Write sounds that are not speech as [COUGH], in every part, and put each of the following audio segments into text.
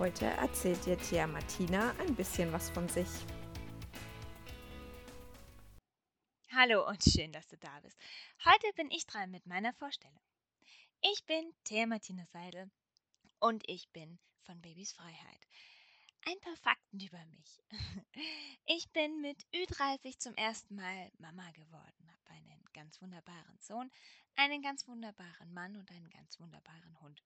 Heute erzählt dir Thea Martina ein bisschen was von sich. Hallo und schön, dass du da bist. Heute bin ich dran mit meiner Vorstellung. Ich bin Thea Martina Seidel und ich bin von Babys Freiheit. Ein paar Fakten über mich. [LAUGHS] Ich bin mit Ü30 zum ersten Mal Mama geworden, habe einen ganz wunderbaren Sohn, einen ganz wunderbaren Mann und einen ganz wunderbaren Hund.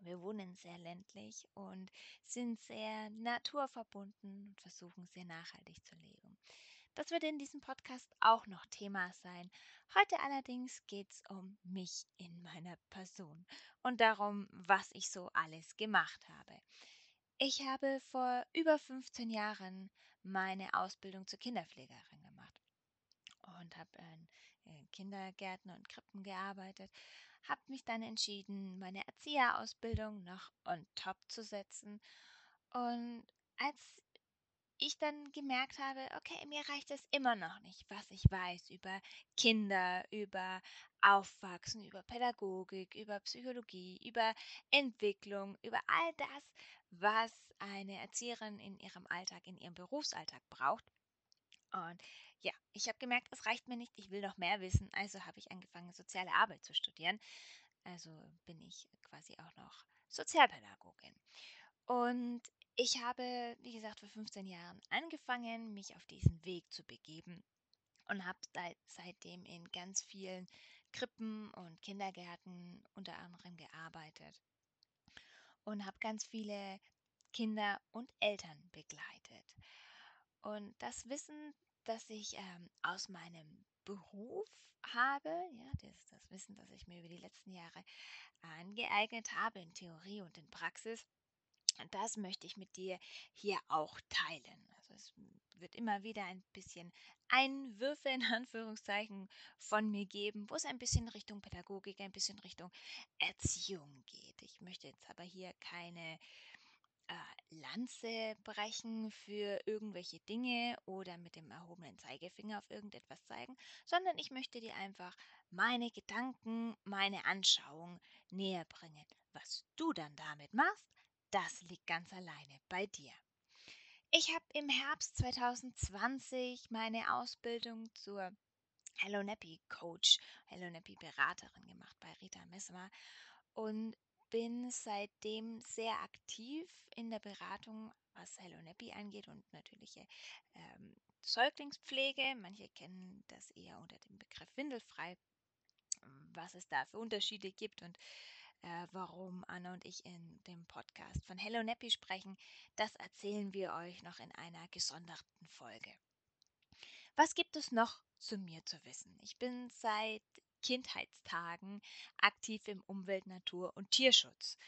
Wir wohnen sehr ländlich und sind sehr naturverbunden und versuchen sehr nachhaltig zu leben. Das wird in diesem Podcast auch noch Thema sein. Heute allerdings geht es um mich in meiner Person und darum, was ich so alles gemacht habe. Ich habe vor über 15 Jahren meine Ausbildung zur Kinderpflegerin gemacht und habe in Kindergärten und Krippen gearbeitet habe mich dann entschieden, meine Erzieherausbildung noch on top zu setzen. Und als ich dann gemerkt habe, okay, mir reicht es immer noch nicht, was ich weiß über Kinder, über Aufwachsen, über Pädagogik, über Psychologie, über Entwicklung, über all das, was eine Erzieherin in ihrem Alltag, in ihrem Berufsalltag braucht. Und ja, ich habe gemerkt, es reicht mir nicht, ich will noch mehr wissen, also habe ich angefangen, soziale Arbeit zu studieren. Also bin ich quasi auch noch Sozialpädagogin. Und ich habe, wie gesagt, vor 15 Jahren angefangen, mich auf diesen Weg zu begeben und habe seitdem in ganz vielen Krippen und Kindergärten unter anderem gearbeitet und habe ganz viele Kinder und Eltern begleitet. Und das Wissen, das ich ähm, aus meinem Beruf habe, ja, das, das Wissen, das ich mir über die letzten Jahre angeeignet habe in Theorie und in Praxis, das möchte ich mit dir hier auch teilen. Also es wird immer wieder ein bisschen Einwürfe in [LAUGHS] Anführungszeichen von mir geben, wo es ein bisschen Richtung Pädagogik, ein bisschen Richtung Erziehung geht. Ich möchte jetzt aber hier keine Lanze brechen für irgendwelche Dinge oder mit dem erhobenen Zeigefinger auf irgendetwas zeigen, sondern ich möchte dir einfach meine Gedanken, meine Anschauung näher bringen. Was du dann damit machst, das liegt ganz alleine bei dir. Ich habe im Herbst 2020 meine Ausbildung zur Hello Nappy Coach, Hello Nappy Beraterin gemacht bei Rita Messmer und bin seitdem sehr aktiv in der Beratung, was Hello Nappy angeht und natürliche ähm, Säuglingspflege. Manche kennen das eher unter dem Begriff Windelfrei, was es da für Unterschiede gibt und äh, warum Anna und ich in dem Podcast von Hello Nappy sprechen, das erzählen wir euch noch in einer gesonderten Folge. Was gibt es noch zu mir zu wissen? Ich bin seit Kindheitstagen aktiv im Umwelt-, Natur- und Tierschutz.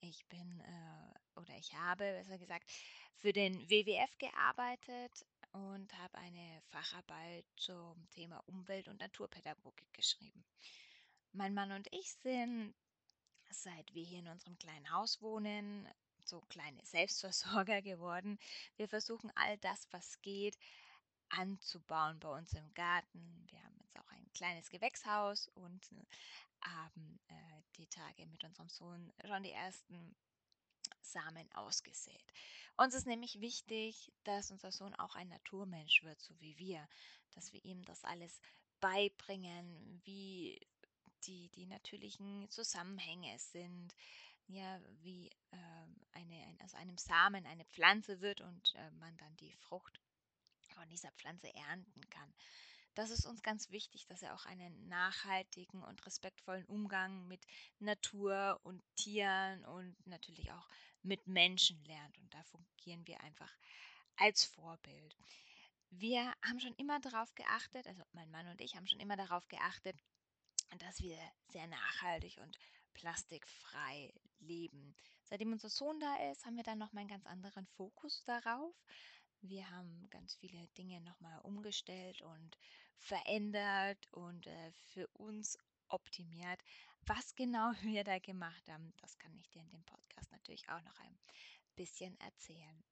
Ich bin äh, oder ich habe, besser gesagt, für den WWF gearbeitet und habe eine Facharbeit zum Thema Umwelt- und Naturpädagogik geschrieben. Mein Mann und ich sind, seit wir hier in unserem kleinen Haus wohnen, so kleine Selbstversorger [LAUGHS] geworden. Wir versuchen all das, was geht, anzubauen bei uns im Garten. Wir haben jetzt auch kleines Gewächshaus und äh, haben äh, die Tage mit unserem Sohn schon die ersten Samen ausgesät. Uns ist nämlich wichtig, dass unser Sohn auch ein Naturmensch wird, so wie wir, dass wir ihm das alles beibringen, wie die, die natürlichen Zusammenhänge sind, ja, wie äh, eine, ein, aus einem Samen eine Pflanze wird und äh, man dann die Frucht von dieser Pflanze ernten kann. Das ist uns ganz wichtig, dass er auch einen nachhaltigen und respektvollen Umgang mit Natur und Tieren und natürlich auch mit Menschen lernt. Und da fungieren wir einfach als Vorbild. Wir haben schon immer darauf geachtet, also mein Mann und ich haben schon immer darauf geachtet, dass wir sehr nachhaltig und plastikfrei leben. Seitdem unser Sohn da ist, haben wir dann noch mal einen ganz anderen Fokus darauf Wir haben ganz viele Dinge nochmal umgestellt und verändert und äh, für uns optimiert. Was genau [LAUGHS] wir da gemacht haben, das kann ich dir in dem Podcast natürlich auch noch ein bisschen erzählen.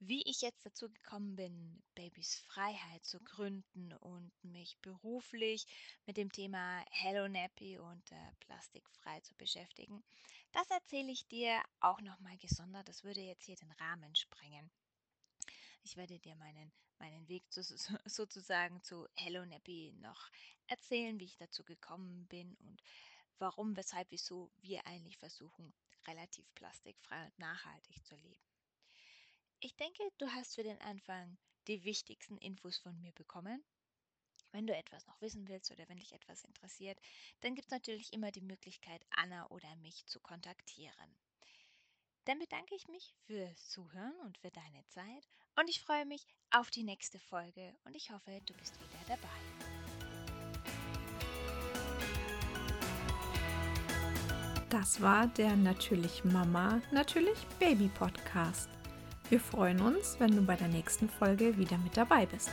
Wie ich jetzt dazu gekommen bin, Babys Freiheit zu gründen und mich beruflich mit dem Thema Hello Nappy und äh, plastikfrei zu beschäftigen, das erzähle ich dir auch nochmal gesondert. Das würde jetzt hier den Rahmen sprengen. Ich werde dir meinen, meinen Weg zu, sozusagen zu Hello Nappy noch erzählen, wie ich dazu gekommen bin und warum, weshalb, wieso wir eigentlich versuchen, relativ plastikfrei und nachhaltig zu leben. Ich denke, du hast für den Anfang die wichtigsten Infos von mir bekommen. Wenn du etwas noch wissen willst oder wenn dich etwas interessiert, dann gibt es natürlich immer die Möglichkeit, Anna oder mich zu kontaktieren. Dann bedanke ich mich fürs Zuhören und für deine Zeit und ich freue mich auf die nächste Folge und ich hoffe, du bist wieder dabei. Das war der Natürlich Mama, Natürlich Baby Podcast. Wir freuen uns, wenn du bei der nächsten Folge wieder mit dabei bist.